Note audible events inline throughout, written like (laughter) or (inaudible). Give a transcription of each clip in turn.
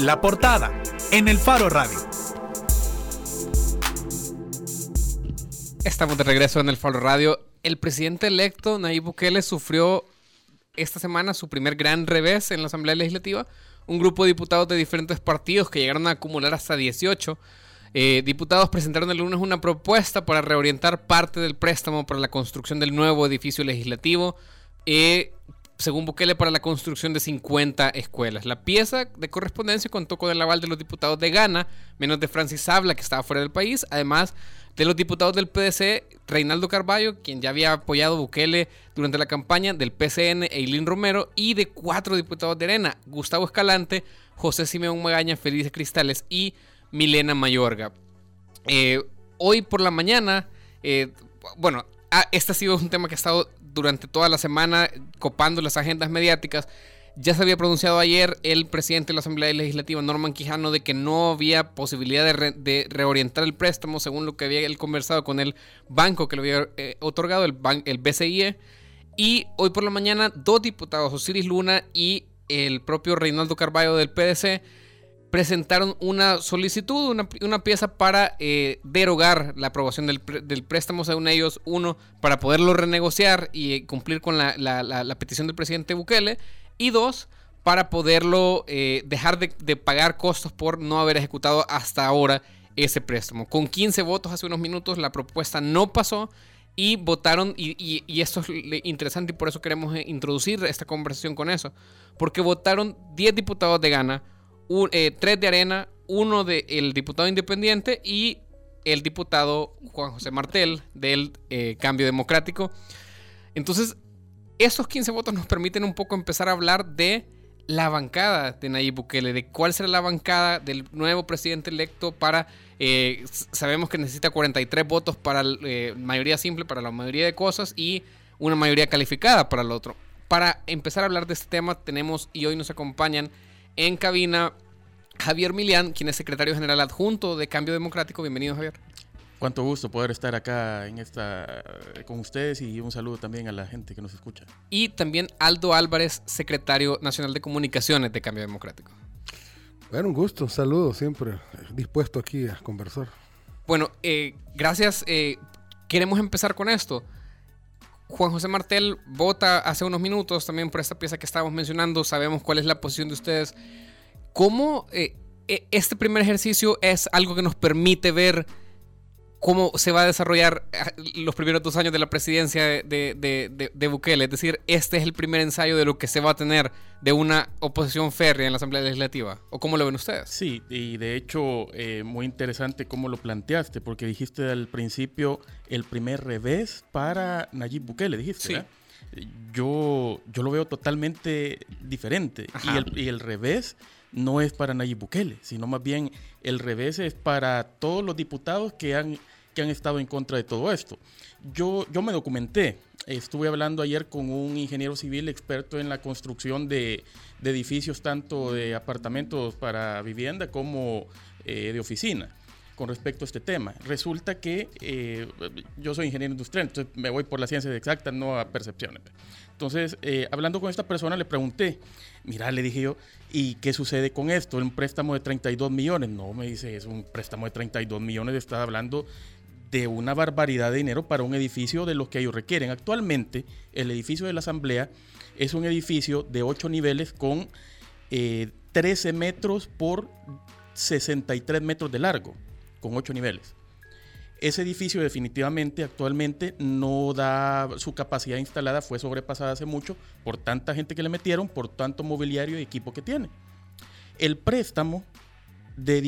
La portada en el Faro Radio. Estamos de regreso en el Faro Radio. El presidente electo Nayib Bukele sufrió esta semana su primer gran revés en la Asamblea Legislativa. Un grupo de diputados de diferentes partidos que llegaron a acumular hasta 18 eh, diputados presentaron el lunes una propuesta para reorientar parte del préstamo para la construcción del nuevo edificio legislativo. Eh, según Bukele, para la construcción de 50 escuelas. La pieza de correspondencia contó con el aval de los diputados de Ghana, menos de Francis Habla, que estaba fuera del país, además de los diputados del PDC, Reinaldo Carballo, quien ya había apoyado a Bukele durante la campaña, del PCN, Eileen Romero, y de cuatro diputados de Arena, Gustavo Escalante, José Simeón Magaña, Felices Cristales y Milena Mayorga. Eh, hoy por la mañana, eh, bueno, ah, este ha sido un tema que ha estado durante toda la semana copando las agendas mediáticas. Ya se había pronunciado ayer el presidente de la Asamblea Legislativa, Norman Quijano, de que no había posibilidad de, reorientar el préstamo según lo que había él conversado con el banco que lo había eh, otorgado, el, el BCIE. Y hoy por la mañana, dos diputados, Osiris Luna y el propio Reinaldo Carballo del PDC, presentaron una solicitud, una, pieza para eh, derogar la aprobación del, préstamo, según ellos, uno, para poderlo renegociar y eh, cumplir con la, petición del presidente Bukele, y dos, para poderlo eh, dejar de, pagar costos por no haber ejecutado hasta ahora ese préstamo. Con 15 votos hace unos minutos la propuesta no pasó y votaron, y, y esto es interesante y por eso queremos introducir esta conversación con eso, porque votaron 10 diputados de Ghana, eh, tres de Arena, uno del diputado independiente y el diputado Juan José Martel del eh, Cambio Democrático. Entonces, esos 15 votos nos permiten un poco empezar a hablar de la bancada de Nayib Bukele, de cuál será la bancada del nuevo presidente electo para... Eh, sabemos que necesita 43 votos para la mayoría simple, para la mayoría de cosas y una mayoría calificada para el otro. Para empezar a hablar de este tema tenemos y hoy nos acompañan en cabina Javier Milian, quien es secretario general adjunto de Cambio Democrático. Bienvenido, Javier. Cuánto gusto poder estar acá en esta con ustedes y un saludo también a la gente que nos escucha. Y también Aldo Álvarez, secretario nacional de comunicaciones de Cambio Democrático. Bueno, un gusto, un saludo siempre, dispuesto aquí a conversar. Bueno, eh, gracias. Eh, queremos empezar con esto. Juan José Martel vota hace unos minutos también por esta pieza que estábamos mencionando. Sabemos cuál es la posición de ustedes. ¿Cómo eh, e, este primer ejercicio es algo que nos permite ver cómo se va a desarrollar ah, los primeros dos años de la presidencia de, Bukele. Es decir, este es el primer ensayo de lo que se va a tener de una oposición férrea en la Asamblea Legislativa. ¿O cómo lo ven ustedes? Sí, y de hecho, eh, muy interesante cómo lo planteaste, porque dijiste al principio el primer revés para Nayib Bukele, dijiste. Sí. Yo, yo lo veo totalmente diferente. Y el, y el revés no es para Nayib Bukele, sino más bien el revés es para todos los diputados que han, que han estado en contra de todo esto. Yo, yo me documenté, estuve hablando ayer con un ingeniero civil experto en la construcción de, edificios, tanto de apartamentos para vivienda como eh, de oficina con respecto a este tema. Resulta que eh, yo soy ingeniero industrial, entonces me voy por las ciencias exactas, no a percepciones. Entonces, eh, hablando con esta persona, le pregunté, mira, le dije yo, ¿y qué sucede con esto? Un préstamo de 32 millones. No, me dice, es un préstamo de 32 millones, está hablando de una barbaridad de dinero para un edificio de los que ellos requieren. Actualmente, el edificio de la Asamblea es un edificio de 8 niveles con 13 eh, metros por 63 metros de largo con ocho niveles. Ese edificio definitivamente actualmente no da su capacidad instalada, fue sobrepasada hace mucho por tanta gente que le metieron, por tanto mobiliario y equipo que tiene. El préstamo de,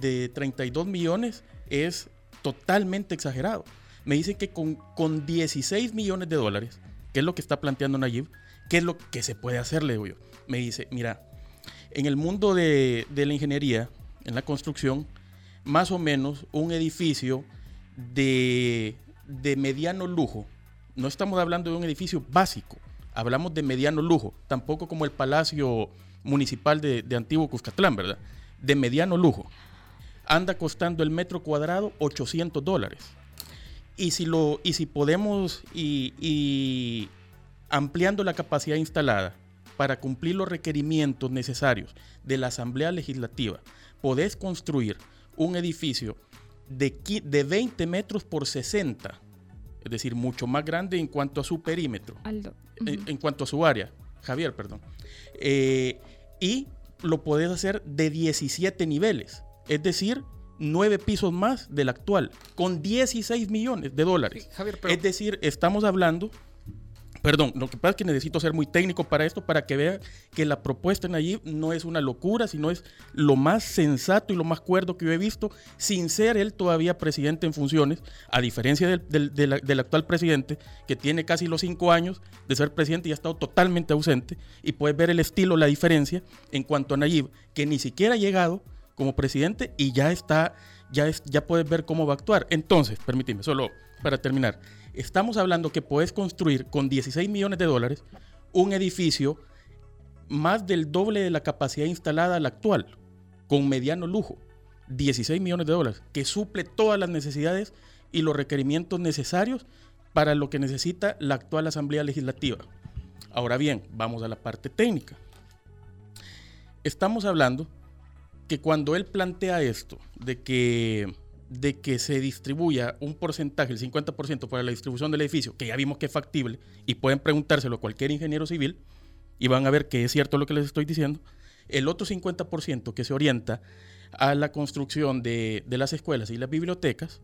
de 32 millones es totalmente exagerado. Me dicen que con, con 16 millones de dólares, que es lo que está planteando Nayib, ¿qué es lo que se puede hacer? Le digo yo. Me dice, mira, en el mundo de, de la ingeniería, en la construcción, más o menos un edificio de, mediano lujo. No estamos hablando de un edificio básico, hablamos de mediano lujo, tampoco como el Palacio Municipal de, Antiguo Cuscatlán, ¿verdad? De mediano lujo. Anda costando el metro cuadrado 800 dólares. Y si, lo, y si podemos, y, y ampliando la capacidad instalada, para cumplir los requerimientos necesarios de la Asamblea Legislativa, podés construir un edificio de, de 20 metros por 60, es decir, mucho más grande en cuanto a su perímetro, en, cuanto a su área, Javier, perdón, eh, y lo podés hacer de 17 niveles, es decir, 9 pisos más del actual, con 16 millones de dólares. Es decir, estamos hablando Perdón, lo que pasa es que necesito ser muy técnico para esto, para que vean que la propuesta en allí no es una locura, sino es lo más sensato y lo más cuerdo que yo he visto, sin ser él todavía presidente en funciones, a diferencia del, actual presidente, que tiene casi los cinco años de ser presidente y ha estado totalmente ausente, y puedes ver el estilo, la diferencia en cuanto a Nayib, que ni siquiera ha llegado como presidente y ya está, ya, es, ya puedes ver cómo va a actuar. Entonces, permíteme, solo para terminar Estamos hablando que puedes construir con 16 millones de dólares un edificio más del doble de la capacidad instalada al actual, con mediano lujo. 16 millones de dólares, que suple todas las necesidades y los requerimientos necesarios para lo que necesita la actual Asamblea Legislativa. Ahora bien, vamos a la parte técnica. Estamos hablando que cuando él plantea esto, de que de que se distribuya un porcentaje, el 50% para la distribución del edificio, que ya vimos que es factible, y pueden preguntárselo a cualquier ingeniero civil, y van a ver que es cierto lo que les estoy diciendo, el otro 50% que se orienta a la construcción de, de las escuelas y las bibliotecas,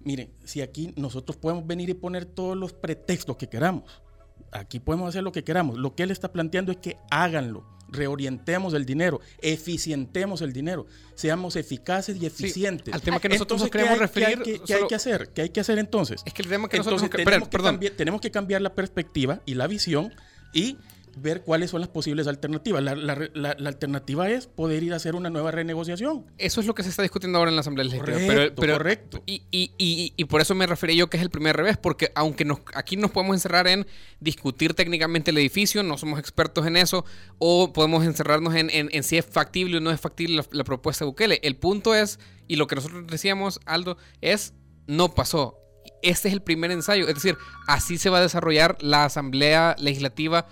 miren, si aquí nosotros podemos venir y poner todos los pretextos que queramos, aquí podemos hacer lo que queramos, lo que él está planteando es que háganlo, reorientemos el dinero, eficientemos el dinero, seamos eficaces y eficientes. al tema que nosotros nos queremos referir. ¿qué hay, que hacer? ¿Qué hay que hacer entonces? Es que el tema que nosotros tenemos, que cambiar, tenemos que cambiar la perspectiva y la visión y ver cuáles son las posibles alternativas. La, alternativa es poder ir a hacer una nueva renegociación. Eso es lo que se está discutiendo ahora en la Asamblea Legislativa. Correcto, pero, correcto. Y, y, y, por eso me referí yo que es el primer revés, porque aunque nos, aquí nos podemos encerrar en discutir técnicamente el edificio, no somos expertos en eso, o podemos encerrarnos en, en, si es factible o no es factible la, propuesta de Bukele. El punto es, y lo que nosotros decíamos, Aldo, es no pasó. Este es el primer ensayo, es decir, así se va a desarrollar la Asamblea Legislativa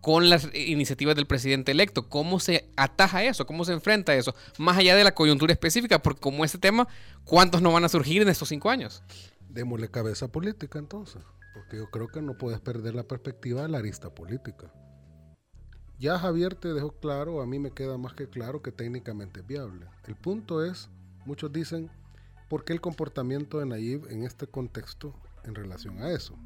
con las iniciativas del presidente electo. ¿Cómo se ataja eso? ¿Cómo se enfrenta eso? Más allá de la coyuntura específica, porque como este tema, ¿cuántos no van a surgir en estos cinco años? Démosle cabeza política entonces, porque yo creo que no puedes perder la perspectiva de la arista política. Ya Javier te dejó claro, a mí me queda más que claro que técnicamente es viable. El punto es, muchos dicen, ¿por qué el comportamiento de Nayib en este contexto en relación a eso?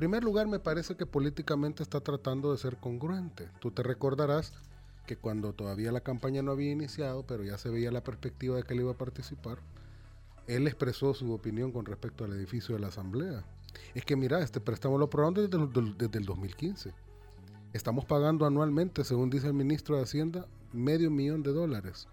Primer lugar, me parece que políticamente está tratando de ser congruente. Tú te recordarás que cuando todavía la campaña no había iniciado, pero ya se veía la perspectiva de que él iba a participar, él expresó su opinión con respecto al edificio de la Asamblea. Es que mira, este préstamo lo aprobamos desde, desde el 2015. Estamos pagando anualmente, según dice el ministro de Hacienda, medio millón de dólares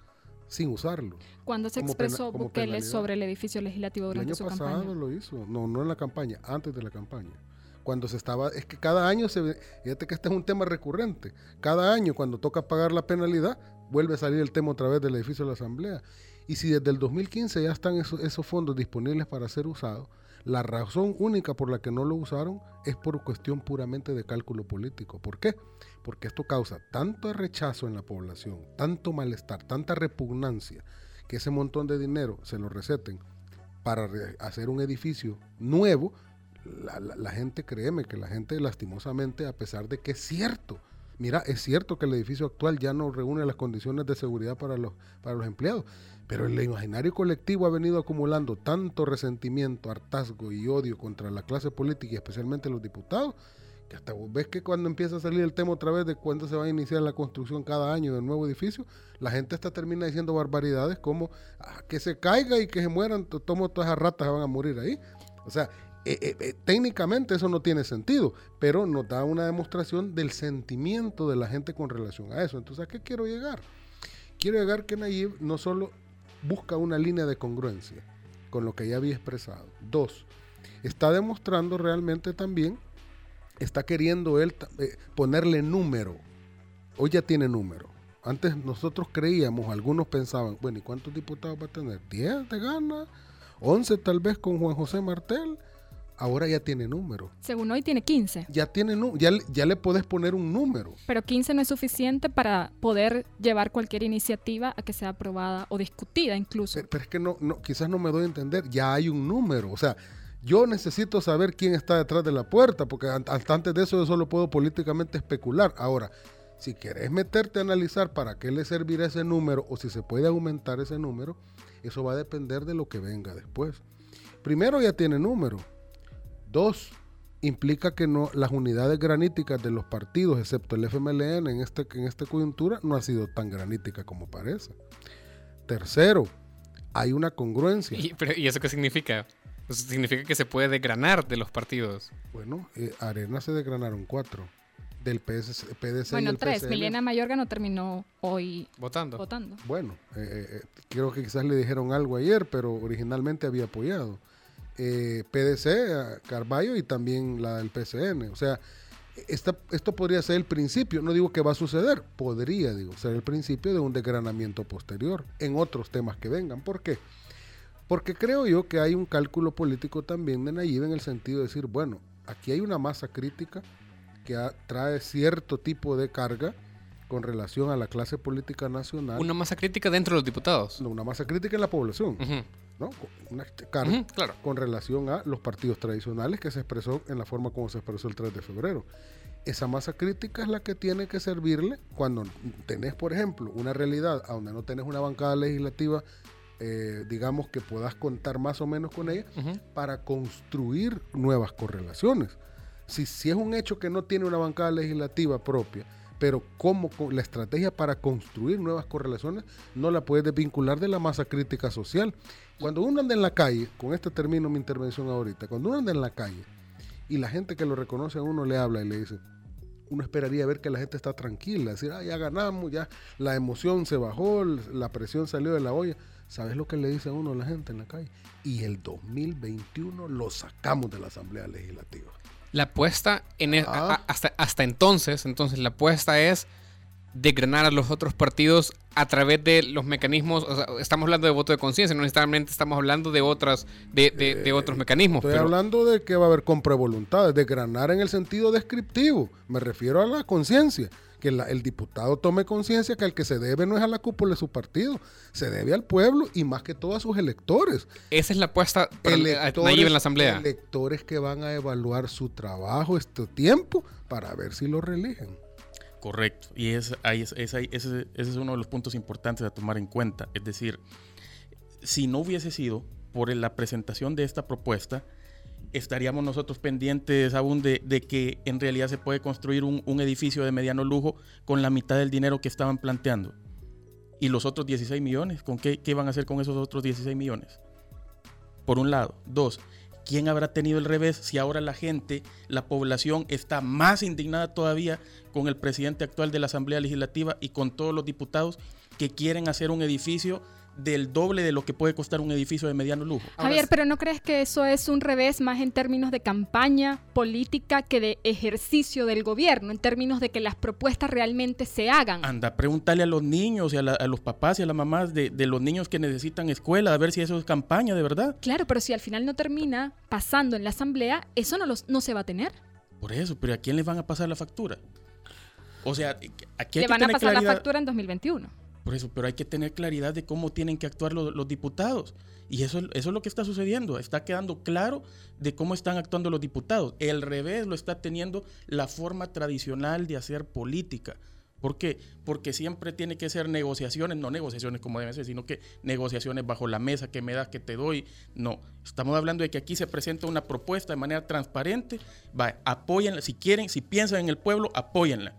sin usarlo. ¿Cuándo se expresó Bukele sobre el edificio legislativo durante el año pasado lo hizo. No, no en la campaña, antes de la campaña cuando se estaba, es que cada año se fíjate que este es un tema recurrente, cada año cuando toca pagar la penalidad, vuelve a salir el tema otra vez del edificio de la Asamblea. Y si desde el 2015 ya están esos, fondos disponibles para ser usados, la razón única por la que no lo usaron es por cuestión puramente de cálculo político. ¿Por qué? Porque esto causa tanto rechazo en la población, tanto malestar, tanta repugnancia, que ese montón de dinero se lo receten para hacer un edificio nuevo, la, gente, créeme que la gente lastimosamente, a pesar de que es cierto, mira, es cierto que el edificio actual ya no reúne las condiciones de seguridad para los, para los empleados, pero el imaginario colectivo ha venido acumulando tanto resentimiento, hartazgo y odio contra la clase política y especialmente los diputados, que hasta vos ves que cuando empieza a salir el tema otra vez de cuándo se va a iniciar la construcción cada año del nuevo edificio, la gente hasta termina diciendo barbaridades como ah, que se caiga y que se mueran, tomo todas esas ratas van a morir ahí. O sea, eh, eh, eh, técnicamente eso no tiene sentido, pero nos da una demostración del sentimiento de la gente con relación a eso. Entonces, ¿a qué quiero llegar? Quiero llegar que Nayib no solo busca una línea de congruencia con lo que ya había expresado. Dos, está demostrando realmente también, está queriendo él ponerle número. Hoy ya tiene número. Antes nosotros creíamos, algunos pensaban, bueno, ¿y cuántos diputados va a tener? ¿10 de gana? ¿11 tal vez con Juan José Martel? Ahora ya tiene número. Según hoy tiene 15. Ya tiene ya, ya le puedes poner un número. Pero 15 no es suficiente para poder llevar cualquier iniciativa a que sea aprobada o discutida incluso. Pero, es que no, no, quizás no me doy a entender, ya hay un número. O sea, yo necesito saber quién está detrás de la puerta, porque antes de eso yo solo puedo políticamente especular. Ahora, si querés meterte a analizar para qué le servirá ese número o si se puede aumentar ese número, eso va a depender de lo que venga después. Primero ya tiene número. Dos, implica que no, las unidades graníticas de los partidos, excepto el FMLN en, este, en esta coyuntura, no ha sido tan granítica como parece. Tercero, hay una congruencia. ¿Y, eso qué significa? significa que se puede desgranar de los partidos. Bueno, eh, Arena se desgranaron cuatro del PS, PDC. Bueno, tres. Milena Mayorga no terminó hoy votando. votando. Bueno, eh, eh, creo que quizás le dijeron algo ayer, pero originalmente había apoyado. Eh, PDC, Carballo y también la del PCN. O sea, esta, esto podría ser el principio, no digo que va a suceder, podría digo, ser el principio de un desgranamiento posterior en otros temas que vengan. ¿Por qué? Porque creo yo que hay un cálculo político también de Nayib en el sentido de decir, bueno, aquí hay una masa crítica que trae cierto tipo de carga con relación a la clase política nacional. Una masa crítica dentro de los diputados. No, una masa crítica en la población. ¿No? Una carga claro. con relación a los partidos tradicionales que se expresó en la forma como se expresó el 3 de febrero. Esa masa crítica es la que tiene que servirle cuando tenés, por ejemplo, una realidad a donde no tenés una bancada legislativa, eh, digamos que puedas contar más o menos con ella, para construir nuevas correlaciones si, si es un hecho que no tiene una bancada legislativa propia, pero cómo la estrategia para construir nuevas correlaciones no la puedes desvincular de la masa crítica social. Cuando uno anda en la calle, con este termino mi intervención ahorita, cuando uno anda en la calle y la gente que lo reconoce a uno le habla y le dice, uno esperaría ver que la gente está tranquila, decir, ah, ya ganamos, ya la emoción se bajó, la presión salió de la olla. ¿Sabes lo que le dice a uno la gente en la calle? Y el 2021 lo sacamos de la Asamblea Legislativa. La apuesta en e, ah. hasta, hasta entonces, entonces la apuesta es degranar a los otros partidos a través de los mecanismos, estamos hablando de voto de conciencia, no necesariamente estamos hablando de otras, de, de, otros eh, mecanismos. Estoy hablando de que va a haber compra de voluntades, degranar en el sentido descriptivo, me refiero a la conciencia que el diputado tome conciencia que al que se debe no es a la cúpula de su partido, se debe al pueblo y más que todo a sus electores. Esa es la apuesta electores, en la Asamblea. Electores que van a evaluar su trabajo este tiempo para ver si lo reeligen. Correcto, y es, ahí ese es uno de los puntos importantes a tomar en cuenta. Es decir, si no hubiese sido por la presentación de esta propuesta, estaríamos nosotros pendientes aún de, que en realidad se puede construir un, edificio de mediano lujo con la mitad del dinero que estaban planteando. Y los otros 16 millones, ¿con qué, qué van a hacer con esos otros 16 millones? Por un lado. Dos, ¿quién habrá tenido el revés si ahora la gente, la población está más indignada todavía con el presidente actual de la Asamblea Legislativa y con todos los diputados que quieren hacer un edificio del doble de lo que puede costar un edificio de mediano lujo. Javier, pero ¿no crees que eso es un revés más en términos de campaña política que de ejercicio del gobierno, en términos de que las propuestas realmente se hagan? Anda, pregúntale a los niños y a, los papás y a las mamás de, los niños que necesitan escuela, a ver si eso es campaña de verdad. Claro, pero si al final no termina pasando en la asamblea, eso no, los, no se va a tener. Por eso, pero ¿a quién les van a pasar la factura? O sea, ¿a quién Le van a pasar la factura en 2021. Por eso, pero hay que tener claridad de cómo tienen que actuar los, diputados. Y eso, eso es lo que está sucediendo. Está quedando claro de cómo están actuando los diputados. El revés lo está teniendo la forma tradicional de hacer política. ¿Por qué? Porque siempre tiene que ser negociaciones, no negociaciones como deben ser, sino que negociaciones bajo la mesa, que me das, que te doy. No, estamos hablando de que aquí se presenta una propuesta de manera transparente. Va, apóyenla, si quieren, si piensan en el pueblo, apóyenla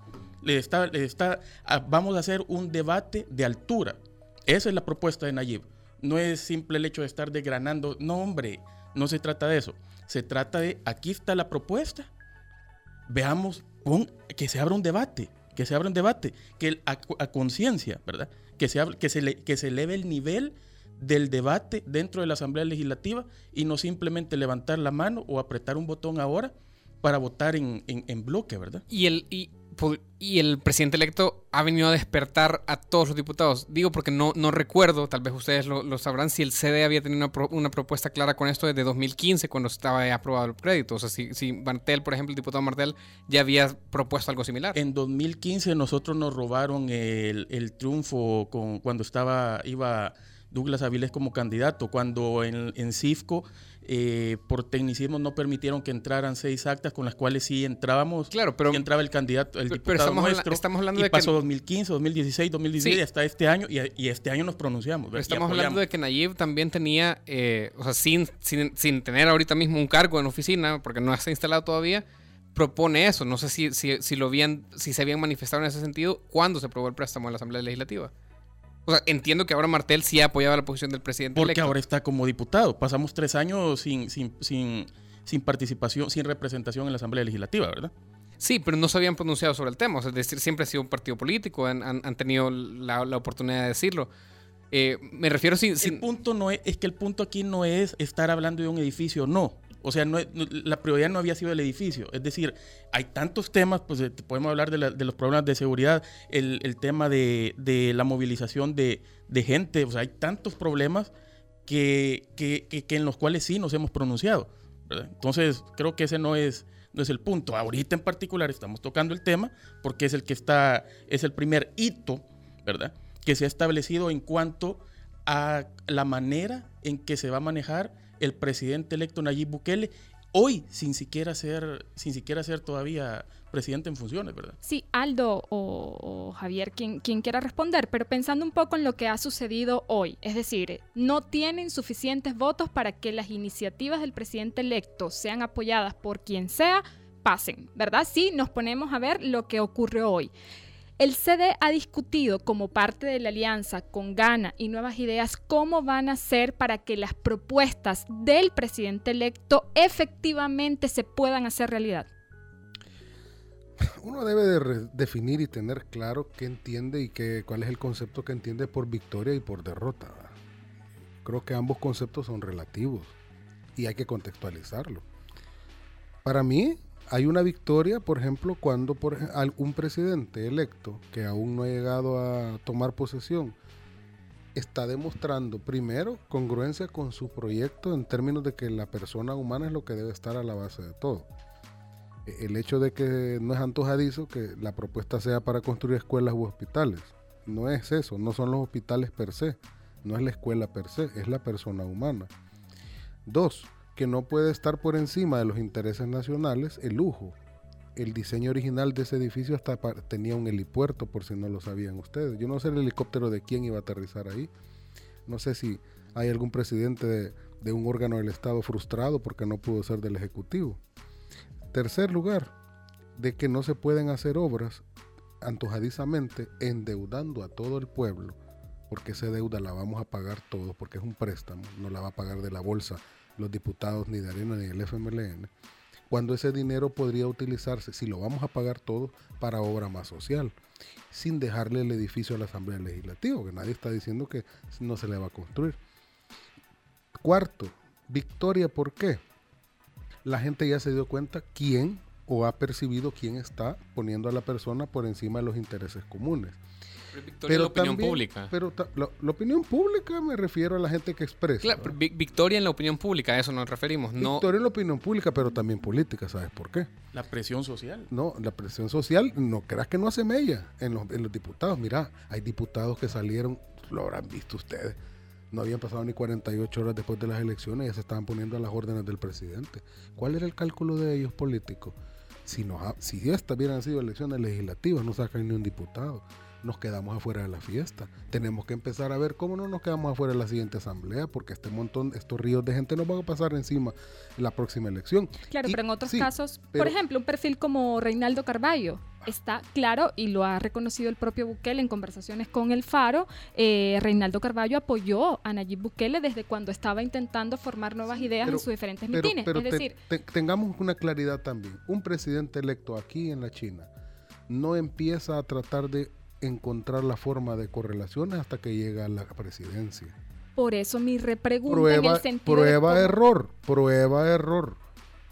está, está, ah, vamos a hacer un debate de altura. Esa es la propuesta de Nayib. No es simple el hecho de estar desgranando. No, hombre, no se trata de eso. Se trata de, aquí está la propuesta. Veamos, que se abra un debate, que se abra un debate, que a, conciencia, ¿verdad? Que se, que, se que se eleve el nivel del debate dentro de la Asamblea Legislativa y no simplemente levantar la mano o apretar un botón ahora para votar en, bloque, ¿verdad? Y, el, y y el presidente electo ha venido a despertar a todos los diputados. Digo porque no, no recuerdo, tal vez ustedes lo, sabrán, si el CD había tenido una, pro- una propuesta clara con esto desde 2015, cuando estaba aprobado el crédito. O sea, si, si Martel, por ejemplo, el diputado Martel, ya había propuesto algo similar. En 2015 nosotros nos robaron el, el triunfo con, cuando estaba iba Douglas Avilés como candidato, cuando en, en CIFCO eh, por tecnicismo no permitieron que entraran seis actas con las cuales sí entrábamos, Claro, pero- sí entraba el candidato, el pero diputado estamos habla- nuestro, estamos hablando y de que- pasó 2015, 2016, 2017 Sí. hasta este año y, y este año nos pronunciamos. Pero estamos hablando de que Nayib también tenía, eh, o sea, sin, sin, sin tener ahorita mismo un cargo en oficina, porque no está instalado todavía, propone eso. No sé si, si, si lo habían, si se habían manifestado en ese sentido cuando se aprobó el préstamo en la Asamblea Legislativa. O sea, entiendo que ahora Martel sí ha apoyado la posición del presidente. Porque electo. ahora está como diputado. Pasamos tres años sin, sin, sin, sin participación, sin representación en la Asamblea Legislativa, ¿verdad? Sí, pero no se habían pronunciado sobre el tema. O sea, es decir, siempre ha sido un partido político, han, han- han tenido la, la oportunidad de decirlo. Eh, me refiero sin... sin- El punto no es, es que el punto aquí no es estar hablando de un edificio, no. O sea, no la prioridad no había sido el edificio. Es decir, hay tantos temas, pues eh, podemos hablar de, de los problemas de seguridad, el, tema de, la movilización de, gente, o sea, hay tantos problemas que, en los cuales sí nos hemos pronunciado. Entonces, creo que ese no es, no es el punto. Ahorita en particular estamos tocando el tema porque es el que está, es el primer hito, ¿verdad? Que se ha establecido en cuanto a la manera en que se va a manejar el presidente electo Nayib Bukele hoy sin siquiera ser, sin siquiera ser todavía presidente en funciones, ¿verdad? Sí, Aldo o, Javier, quien, quien quiera responder, pero pensando un poco en lo que ha sucedido hoy, es decir, no tienen suficientes votos para que las iniciativas del presidente electo sean apoyadas por quien sea, pasen, ¿verdad? Sí, nos ponemos a ver lo que ocurrió hoy. El CD ha discutido como parte de la alianza con Gana y Nuevas Ideas cómo van a ser para que las propuestas del presidente electo efectivamente se puedan hacer realidad. Uno debe definir y tener claro qué entiende y qué, cuál es el concepto que entiende por victoria y por derrota. Creo que ambos conceptos son relativos y hay que contextualizarlo. Para mí hay una victoria, por ejemplo, cuando por un presidente electo que aún no ha llegado a tomar posesión está demostrando primero congruencia con su proyecto en términos de que la persona humana es lo que debe estar a la base de todo E, el hecho de que no es antojadizo que la propuesta sea para construir escuelas u hospitales. No es eso, no son los hospitales per se, no es la escuela per se, es la persona humana. Dos, que no puede estar por encima de los intereses nacionales el lujo. El diseño original de ese edificio hasta tenía un helipuerto, por si no lo sabían ustedes. Yo no sé el helicóptero de quién iba a aterrizar ahí. No sé si hay algún presidente de, de un órgano del Estado frustrado porque no pudo ser del Ejecutivo. Tercer lugar, de que no se pueden hacer obras antojadizamente endeudando a todo el pueblo, porque esa deuda la vamos a pagar todos, porque es un préstamo, no la va a pagar de la bolsa los diputados ni de Arena ni del FMLN, cuando ese dinero podría utilizarse, si lo vamos a pagar todos, para obra más social, sin dejarle el edificio a la Asamblea Legislativa, que nadie está diciendo que no se le va a construir. Cuarto, victoria, ¿por qué? La gente ya se dio cuenta quién o ha percibido quién está poniendo a la persona por encima de los intereses comunes. Victoria en la opinión también- pública. Pero la, la opinión pública me refiero a la gente que expresa. Claro, ¿no? pero vi- victoria en la opinión pública, a eso nos referimos. No, Victoria en la opinión pública, pero también política, ¿sabes por qué? La presión social. No, la presión social, no creas que no hace mella en los, en los diputados. Mira, hay diputados que salieron, lo habrán visto ustedes, no habían pasado ni 48 horas después de las elecciones y ya se estaban poniendo a las órdenes del presidente. ¿Cuál era el cálculo de ellos políticos? Si, nos ha- si estas hubieran sido elecciones legislativas, no sacan ni un diputado. Nos quedamos afuera de la fiesta. Tenemos que empezar a ver cómo no nos quedamos afuera de la siguiente asamblea, porque este montón, estos ríos de gente nos van a pasar encima en la próxima elección. Claro, Y- pero en otros sí, casos, pero- por ejemplo, un perfil como Reinaldo Carballo está claro y lo ha reconocido el propio Bukele en conversaciones con el Faro. eh, Reinaldo Carballo apoyó a Nayib Bukele desde cuando estaba intentando formar nuevas ideas pero- en sus diferentes Pero, mitines. pero es te- decir, te- tengamos una claridad también. Un presidente electo aquí en la China no empieza a tratar de encontrar la forma de correlaciones hasta que llega a la presidencia. por eso mi repregunta en Prueba, el sentido prueba error, prueba error.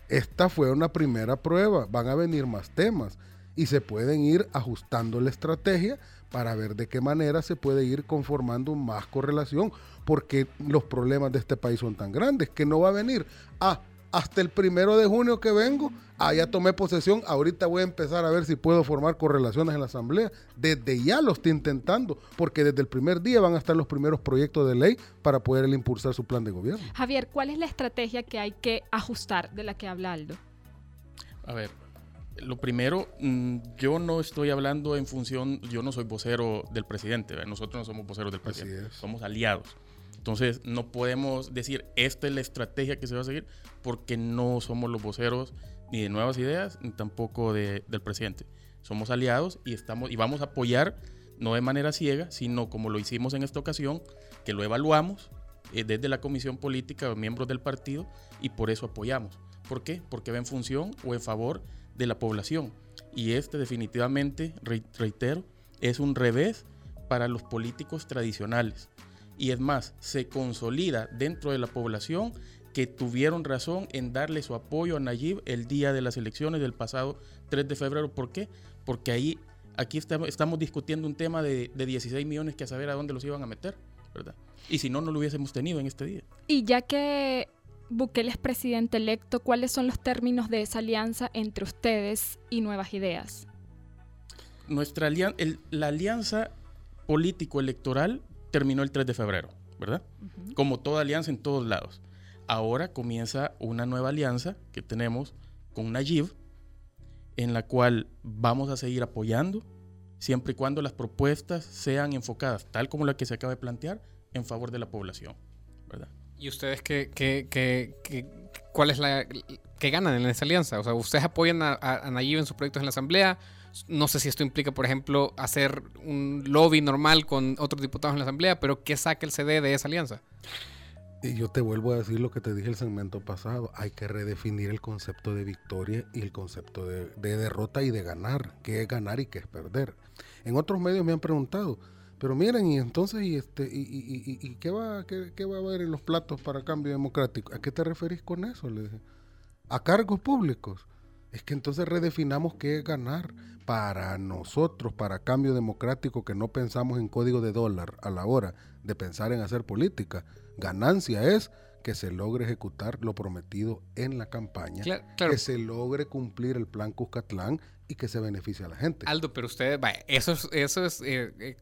Esta fue una primera prueba, van a venir más temas. y se pueden ir ajustando la estrategia para ver de qué manera se puede ir conformando más correlación, porque los problemas de este país son tan grandes que no va a venir, ah, hasta el primero de junio que vengo, ya tomé posesión, ahorita voy a empezar a ver si puedo formar correlaciones en la asamblea. Desde ya lo estoy intentando, porque desde el primer día van a estar los primeros proyectos de ley para poder impulsar su plan de gobierno. Javier, ¿cuál es la estrategia que hay que ajustar de la que habla Aldo? A ver, lo primero, mm, yo no estoy hablando en función, yo no soy vocero del presidente, nosotros no somos voceros del presidente, somos aliados. Entonces, no podemos decir, esta es la estrategia que se va a seguir, porque no somos los voceros ni de nuevas ideas, ni tampoco del presidente. Somos aliados y, estamos, y vamos a apoyar, no de manera ciega, sino como lo hicimos en esta ocasión, que lo evaluamos eh, desde la comisión política, miembros del partido, y por eso apoyamos. ¿Por qué? Porque va en función o en favor de la población. Y este definitivamente, reitero, es un revés para los políticos tradicionales. Y es más, se consolida dentro de la población que tuvieron razón en darle su apoyo a Nayib el día de las elecciones del pasado 3 de febrero. ¿Por qué? Porque ahí, aquí estamos, estamos discutiendo un tema de, de 16 millones que a saber a dónde los iban a meter, ¿verdad? Y si no, no lo hubiésemos tenido en este día. Y ya que Bukele es presidente electo, ¿cuáles son los términos de esa alianza entre ustedes y Nuevas Ideas? Nuestra la alianza político-electoral terminó el 3 de febrero, ¿verdad? Como toda alianza en todos lados. Ahora comienza una nueva alianza que tenemos con Nayib, en la cual vamos a seguir apoyando, siempre y cuando las propuestas sean enfocadas, tal como la que se acaba de plantear, en favor de la población, ¿verdad? ¿Y ustedes qué, qué, qué, cuál es la que ganan en esa alianza? O sea, ustedes apoyan a, a, Nayib en sus proyectos en la Asamblea. No sé si esto implica, por ejemplo, hacer un lobby normal con otros diputados en la Asamblea, pero ¿qué saca el CD de esa alianza? Y yo te vuelvo a decir lo que te dije el segmento pasado. Hay que redefinir el concepto de victoria y el concepto de, de derrota y de ganar. ¿Qué es ganar y qué es perder? En otros medios me han preguntado, pero miren, y entonces, ¿y, este, y, y, qué, va, qué, va a haber en los platos para cambio democrático? ¿A qué te referís con eso? Le dije. A cargos públicos. Es que entonces redefinamos qué es ganar para nosotros, para cambio democrático, que no pensamos en código de dólar a la hora de pensar en hacer política. Ganancia es que se logre ejecutar lo prometido en la campaña, que se logre cumplir el plan Cuscatlán y que se beneficie a la gente. Aldo, pero ustedes, eso es, eso es eh, eh,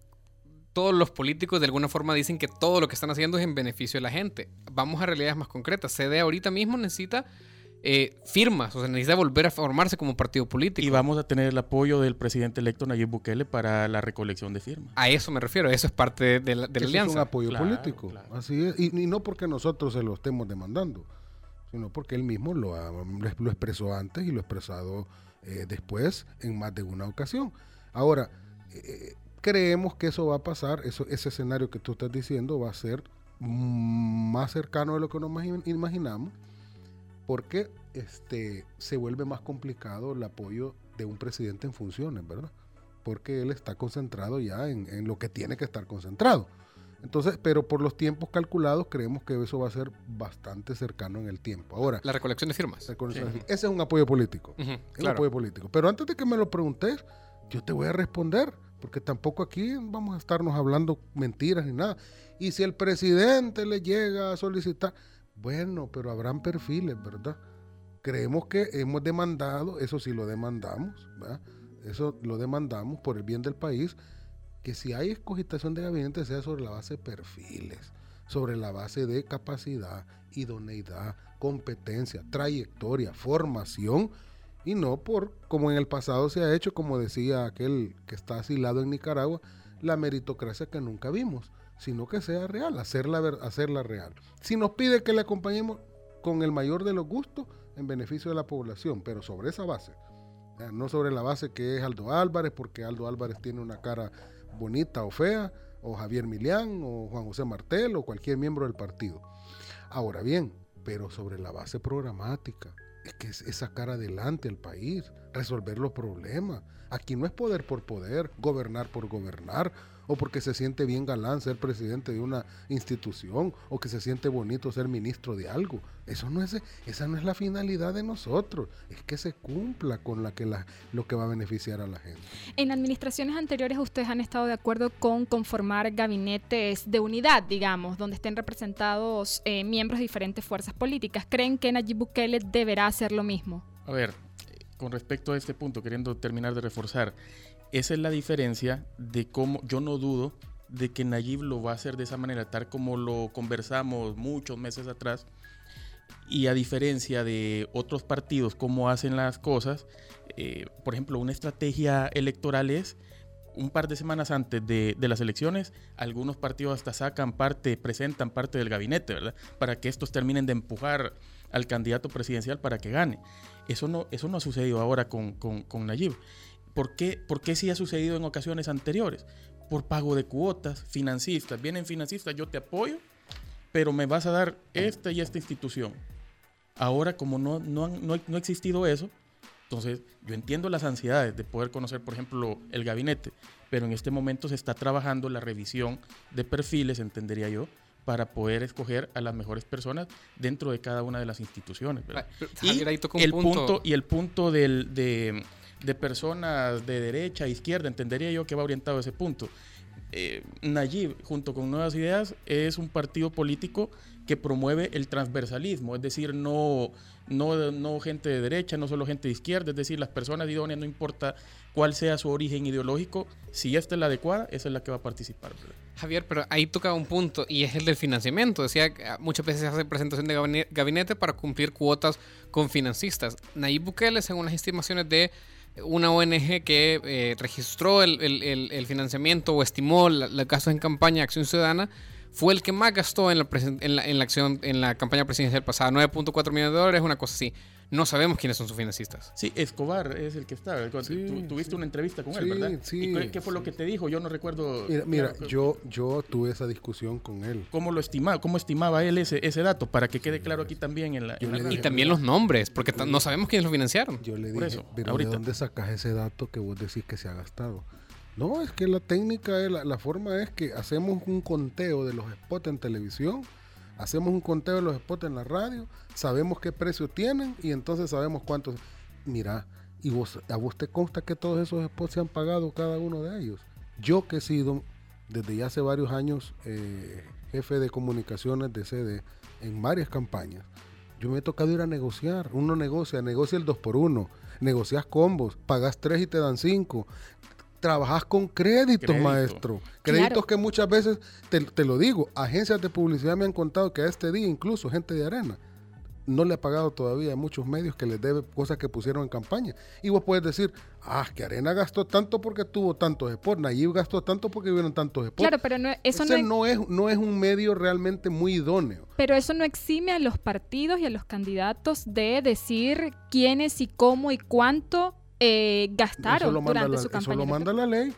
todos los políticos de alguna forma dicen que todo lo que están haciendo es en beneficio de la gente. Vamos a realidades más concretas. CD ahorita mismo necesita eh, firmas, o sea, necesita volver a formarse como partido político. Y vamos a tener el apoyo del presidente electo Nayib Bukele para la recolección de firmas. A eso me refiero, eso es parte de la, de la alianza. Es un apoyo político, así es. Y, no porque nosotros se lo estemos demandando, sino porque él mismo lo, lo expresó antes y lo ha expresado eh, después en más de una ocasión. Ahora, eh, creemos que eso va a pasar, eso, ese escenario que tú estás diciendo va a ser más cercano de lo que nos imaginamos, porque este, se vuelve más complicado el apoyo de un presidente en funciones, ¿verdad? Porque él está concentrado ya en, lo que tiene que estar concentrado. Entonces, pero por los tiempos calculados, creemos que eso va a ser bastante cercano en el tiempo. Ahora, la recolección de firmas. Ese es un apoyo político. un apoyo político. Pero antes de que me lo preguntes, yo te voy a responder porque tampoco aquí vamos a estarnos hablando mentiras ni nada. Y si el presidente le llega a solicitar, bueno, pero habrán perfiles, ¿verdad? Creemos que hemos demandado, eso sí lo demandamos, ¿verdad? Eso lo demandamos por el bien del país, que si hay escogitación de gabinete sea sobre la base de perfiles, sobre la base de capacidad, idoneidad, competencia, trayectoria, formación y no por, como en el pasado se ha hecho, como decía aquel que está asilado en Nicaragua, la meritocracia que nunca vimos, sino que sea real, hacerla, hacerla real. Si nos pide que le acompañemos con el mayor de los gustos en beneficio de la población, pero sobre esa base, no sobre la base que es Aldo Álvarez, porque Aldo Álvarez tiene una cara bonita o fea, o Javier Milián, o Juan José Martel, o cualquier miembro del partido. Ahora bien, pero sobre la base programática, es que es, sacar adelante el país, resolver los problemas. Aquí no es poder por poder, gobernar por gobernar, o porque se siente bien galán ser presidente de una institución, o que se siente bonito ser ministro de algo. Eso no es, esa no es la finalidad de nosotros, es que se cumpla con la que la, lo que va a beneficiar a la gente. En administraciones anteriores ustedes han estado de acuerdo con conformar gabinetes de unidad, digamos, donde estén representados eh, miembros de diferentes fuerzas políticas. ¿Creen que Nayib Bukele deberá hacer lo mismo? A ver, con respecto a este punto, queriendo terminar de reforzar, esa es la diferencia de cómo yo no dudo de que Nayib lo va a hacer de esa manera, tal como lo conversamos muchos meses atrás. Y a diferencia de otros partidos, cómo hacen las cosas, eh, por ejemplo, una estrategia electoral es un par de semanas antes de, de, las elecciones, algunos partidos hasta sacan parte, presentan parte del gabinete, ¿verdad? Para que estos terminen de empujar al candidato presidencial para que gane. Eso no, eso no ha sucedido ahora con, con, con Nayib. ¿Por qué, ¿Por qué sí ha sucedido en ocasiones anteriores? Por pago de cuotas, financistas. Vienen financistas, yo te apoyo, pero me vas a dar esta y esta institución. Ahora, como no, no, no, no ha existido eso, entonces yo entiendo las ansiedades de poder conocer, por ejemplo, el gabinete, pero en este momento se está trabajando la revisión de perfiles, entendería yo, para poder escoger a las mejores personas dentro de cada una de las instituciones. ¿verdad? Y, el punto. punto. y el punto del, de, de, personas de derecha, izquierda, entendería yo que va orientado a ese punto. Eh, Nayib, junto con Nuevas Ideas, es un partido político que promueve el transversalismo, es decir, no, no, no gente de derecha, no solo gente de izquierda, es decir, las personas idóneas, no importa cuál sea su origen ideológico, si esta es la adecuada, esa es la que va a participar. ¿verdad? Javier, pero ahí toca un punto y es el del financiamiento. Decía que muchas veces se hace presentación de gabinete para cumplir cuotas con financistas. Nayib Bukele, según las estimaciones de una ONG que eh, registró el, el, el, financiamiento o estimó los gastos en campaña Acción Ciudadana, fue el que más gastó en la, en la, en la acción en la campaña presidencial pasada, 9.4 millones de dólares, una cosa así. No sabemos quiénes son sus financistas. Sí, Escobar es el que está. Sí, tú, tuviste sí. una entrevista con sí, él, ¿verdad? Sí. ¿Y qué fue lo que te dijo? Yo no recuerdo. Mira, mira yo, yo tuve esa discusión con él. ¿Cómo lo estimaba? ¿Cómo estimaba él ese, ese dato? Para que quede claro aquí también en la. En la y también los nombres, porque no sabemos quiénes lo financiaron. Yo le dije, eso, pero ahorita. ¿de dónde sacas ese dato que vos decís que se ha gastado? No, es que la técnica, la, la, forma es que hacemos un conteo de los spots en televisión, hacemos un conteo de los spots en la radio, sabemos qué precio tienen y entonces sabemos cuántos. Mira, y vos, a vos te consta que todos esos spots se han pagado cada uno de ellos. Yo que he sido desde ya hace varios años eh, jefe de comunicaciones de sede en varias campañas, yo me he tocado ir a negociar. Uno negocia, negocia el 2 por 1 negocias combos, pagas 3 y te dan 5 trabajas con créditos, Crédito. maestro. Créditos claro. que muchas veces, te, te, lo digo, agencias de publicidad me han contado que a este día, incluso gente de arena, no le ha pagado todavía a muchos medios que les debe cosas que pusieron en campaña. Y vos puedes decir, ah, que Arena gastó tanto porque tuvo tantos spots, Nayib gastó tanto porque hubieron tantos spots. Claro, pero no, eso no es, no es, no es un medio realmente muy idóneo. Pero eso no exime a los partidos y a los candidatos de decir quiénes y cómo y cuánto eh, gastaron durante la, su campaña. Eso lo manda la ley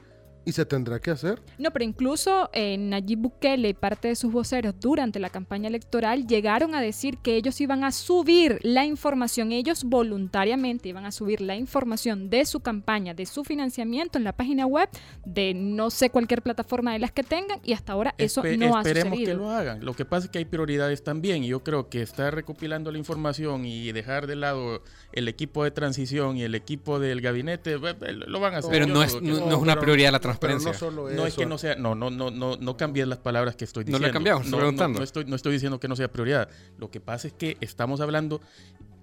y se tendrá que hacer. No, pero incluso eh, Nayib Bukele y parte de sus voceros durante la campaña electoral llegaron a decir que ellos iban a subir la información, ellos voluntariamente iban a subir la información de su campaña, de su financiamiento en la página web de no sé cualquier plataforma de las que tengan y hasta ahora eso Espe no ha esperemos sucedido. que lo hagan. Lo que pasa es que hay prioridades también y yo creo que estar recopilando la información y dejar de lado el equipo de transición y el equipo del gabinete lo van a hacer. Pero no es, no, no es una prioridad la transparencia. No, solo no es que no sea, no, no, no, no, no cambies las palabras que estoy diciendo. No le cambiamos, estoy preguntando. No, estoy, no estoy diciendo que no sea prioridad. Lo que pasa es que estamos hablando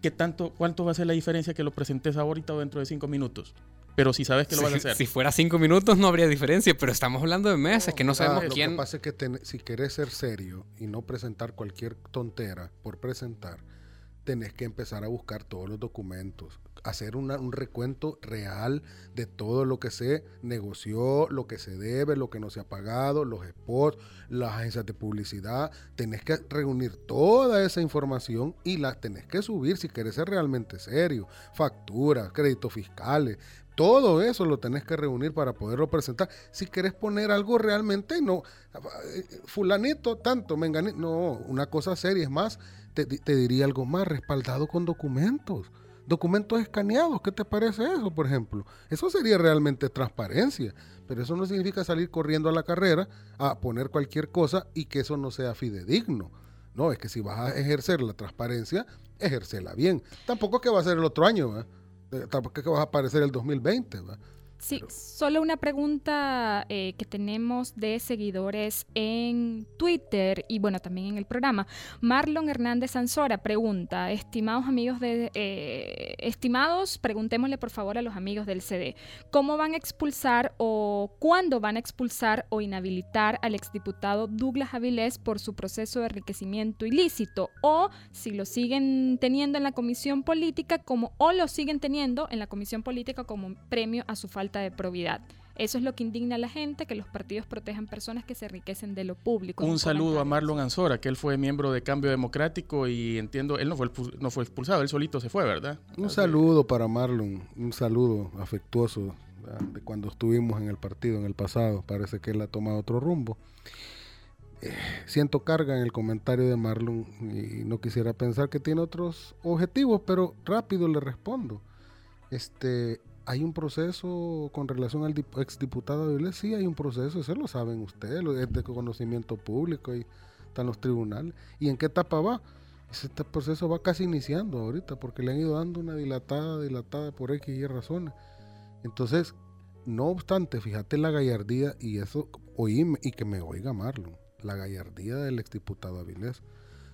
qué tanto, cuánto va a ser la diferencia que lo presentes ahorita o dentro de cinco minutos. Pero si sabes que lo si, vas a hacer. Si fuera cinco minutos no habría diferencia, pero estamos hablando de meses que no sabemos quién. Lo que pasa es que ten, si querés ser serio y no presentar cualquier tontera por presentar, tenés que empezar a buscar todos los documentos, hacer un recuento real de todo lo que se negoció, lo que se debe, lo que no se ha pagado, los spots, las agencias de publicidad. Tenés que reunir toda esa información y la tenés que subir si querés ser realmente serio. Facturas, créditos fiscales, todo eso lo tenés que reunir para poderlo presentar. Si querés poner algo realmente, no, fulanito, tanto, menganito, no, una cosa seria es más, te, diría algo más, respaldado con documentos documentos escaneados. ¿Qué te parece eso, por ejemplo? Eso sería realmente transparencia, pero eso no significa salir corriendo a la carrera a poner cualquier cosa y que eso no sea fidedigno. No, es que si vas a ejercer la transparencia, ejercela bien. Tampoco es que va a ser el otro año, ¿verdad? Eh, Tampoco es que vas a aparecer el 2020, ¿verdad? Sí, solo una pregunta eh, que tenemos de seguidores en Twitter y bueno, también en el programa. Marlon Hernández Sansora pregunta, estimados amigos de, eh, estimados, preguntémosle por favor a los amigos del CD, ¿cómo van a expulsar o cuándo van a expulsar o inhabilitar al exdiputado Douglas Avilés por su proceso de enriquecimiento ilícito? O si lo siguen teniendo en la comisión política como, o lo siguen teniendo en la comisión política como premio a su falta de probidad. Eso es lo que indigna a la gente, que los partidos protejan personas que se enriquecen de lo público. Un saludo a. Marlon Ansora, que él fue miembro de Cambio Democrático y entiendo, él no fue, expu- no fue expulsado, él solito se fue, ¿verdad? Un saludo para Marlon, un saludo afectuoso ¿verdad? de cuando estuvimos en el partido en el pasado. Parece que él ha tomado otro rumbo. Eh, siento carga en el comentario de Marlon y no quisiera pensar que tiene otros objetivos, pero rápido le respondo. Este, hay un proceso con relación al dip- exdiputado de Avilés, sí hay un proceso, eso lo saben ustedes, es de conocimiento público y están los tribunales. ¿Y en qué etapa va? Este proceso va casi iniciando ahorita porque le han ido dando una dilatada, dilatada por X y razones. Entonces, no obstante, fíjate la gallardía y eso, oíme y que me oiga Marlon, la gallardía del exdiputado Avilés.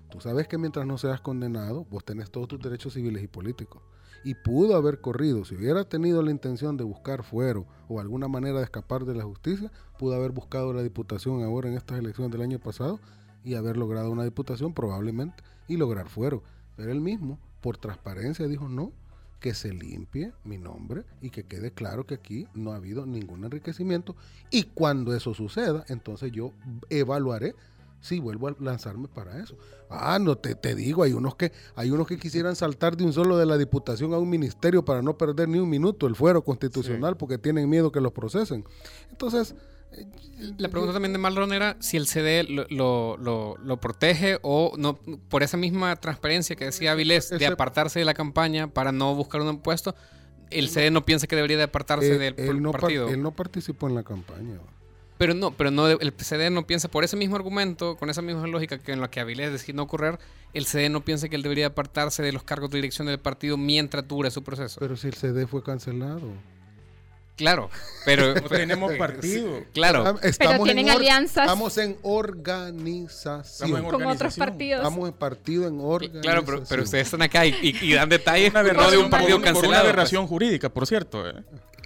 Tú sabes que mientras no seas condenado, vos tenés todos tus derechos civiles y políticos. Y pudo haber corrido, si hubiera tenido la intención de buscar fuero o alguna manera de escapar de la justicia, pudo haber buscado la diputación ahora en estas elecciones del año pasado y haber logrado una diputación probablemente y lograr fuero. Pero él mismo, por transparencia, dijo no, que se limpie mi nombre y que quede claro que aquí no ha habido ningún enriquecimiento. Y cuando eso suceda, entonces yo evaluaré si vuelvo a lanzarme para eso. Ah, no te, te digo, hay unos que hay unos que quisieran saltar de un solo de la diputación a un ministerio para no perder ni un minuto el fuero constitucional porque tienen miedo que los procesen. Entonces, eh, La pregunta también de Marlon era si el CD lo, lo- lo- lo protege o no por esa misma transparencia que decía Avilés de apartarse de la campaña para no buscar un puesto, el CD no piensa que debería de apartarse del él, no par- partido. él no participó en la campaña. Pero no, pero no, el CD no piensa por ese mismo argumento, con esa misma lógica que en la que Avilés decidió no correr, el CD no piensa que él debería apartarse de los cargos de dirección del partido mientras dure su proceso. Pero si el CD fue cancelado. claro, pero (laughs) No tenemos partido. claro, Estamos tienen en alianzas. Estamos en organización. Estamos en Con otros partidos. Estamos en partido en organización. claro, pero, pero ustedes están acá y, y- y dan detalles Una no de un partido por una cancelado. pues. aberración jurídica, por cierto. ¿eh?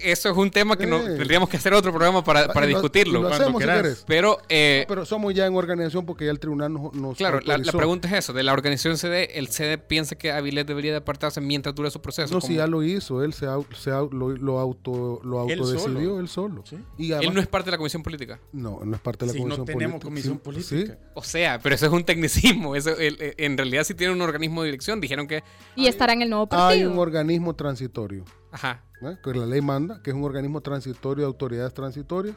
Eso es un tema que no, tendríamos que hacer otro programa para, para lo- discutirlo. lo cuando si querés. Pero, eh, Pero somos ya en organización porque ya el tribunal nos, nos claro, la, la pregunta es eso. De la organización CD, el CD piensa que Avilés debería de apartarse mientras dure su proceso. No, si ya lo hizo, él se, au- se au- lo, lo auto lo Él autodecidió solo. él solo. Sí. Y Él no es parte de la comisión política. no, no es parte de la Si no comisión tenemos política. comisión Sí, política. sí. O sea, pero eso es un tecnicismo. Eso, el- el- en realidad sí tiene un organismo de dirección. Dijeron que... Y estará en el nuevo Hay partido. un organismo transitorio, Ajá. que la ley manda, que es un organismo transitorio de autoridades transitorias,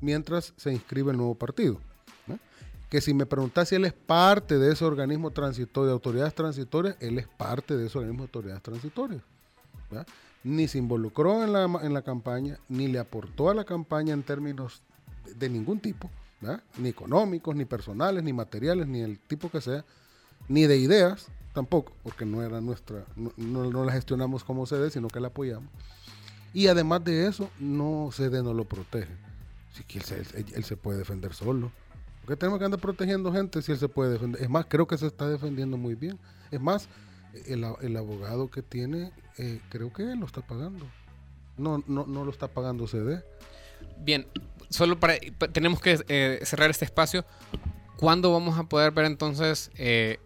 mientras se inscribe el nuevo partido. Que si me preguntas si él es parte de ese organismo transitorio de autoridades transitorias, él es parte de ese organismo de autoridades transitorias. Ni se involucró en la, en la campaña, ni le aportó a la campaña en términos de, ningún tipo, ni económicos, ni personales, ni materiales, ni el tipo que sea, ni de ideas tampoco, porque no era nuestra, no, no- la gestionamos como sede, sino que la apoyamos. Y además de eso, no CD no lo protege. Así que él se, él- se puede defender solo. Porque tenemos que andar protegiendo gente si él se puede defender. Es más, creo que se está defendiendo muy bien. Es más, el, el abogado que tiene, eh, creo que él lo está pagando. No, no, no lo está pagando CD. Bien, solo para... pa- Tenemos que eh, cerrar este espacio. ¿Cuándo vamos a poder ver entonces eh,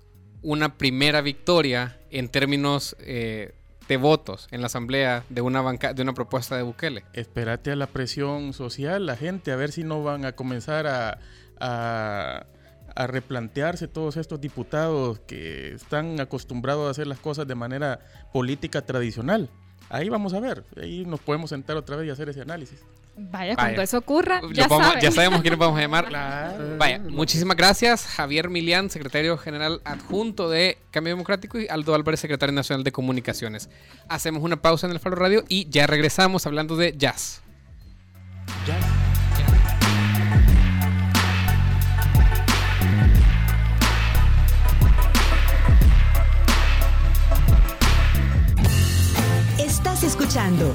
una primera victoria en términos eh, de votos en la asamblea de una, banca de una propuesta de Bukele? Espérate a la presión social, la gente, a ver si no van a comenzar a, replantearse todos estos diputados que están acostumbrados a hacer las cosas de manera política tradicional. Ahí vamos a ver, ahí nos podemos sentar otra vez y hacer ese análisis. Vaya, cuando eso ocurra, ya, ya sabemos quién vamos a llamar. Vaya, muchísimas gracias. Javier Milián, secretario general adjunto de Cambio Democrático, y Aldo Álvarez, secretario nacional de Comunicaciones. Hacemos una pausa en el Faro Radio y ya regresamos hablando de jazz. Estás escuchando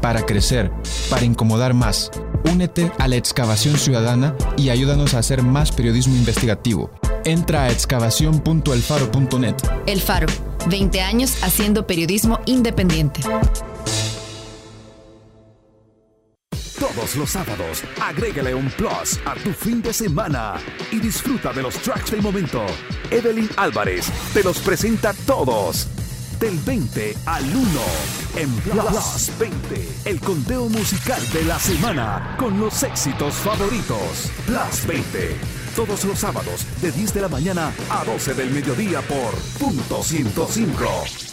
para crecer, para incomodar más. Únete a la excavación ciudadana y ayúdanos a hacer más periodismo investigativo. Entra a excavación.elfaro.net. El Faro, 20 años haciendo periodismo independiente. Todos los sábados, agrégale un plus a tu fin de semana y disfruta de los tracks del momento. Evelyn Álvarez te los presenta todos. Del 20 al 1 en Plus 20, el conteo musical de la semana con los éxitos favoritos. Plus 20, todos los sábados de 10 de la mañana a 12 del mediodía por punto 105.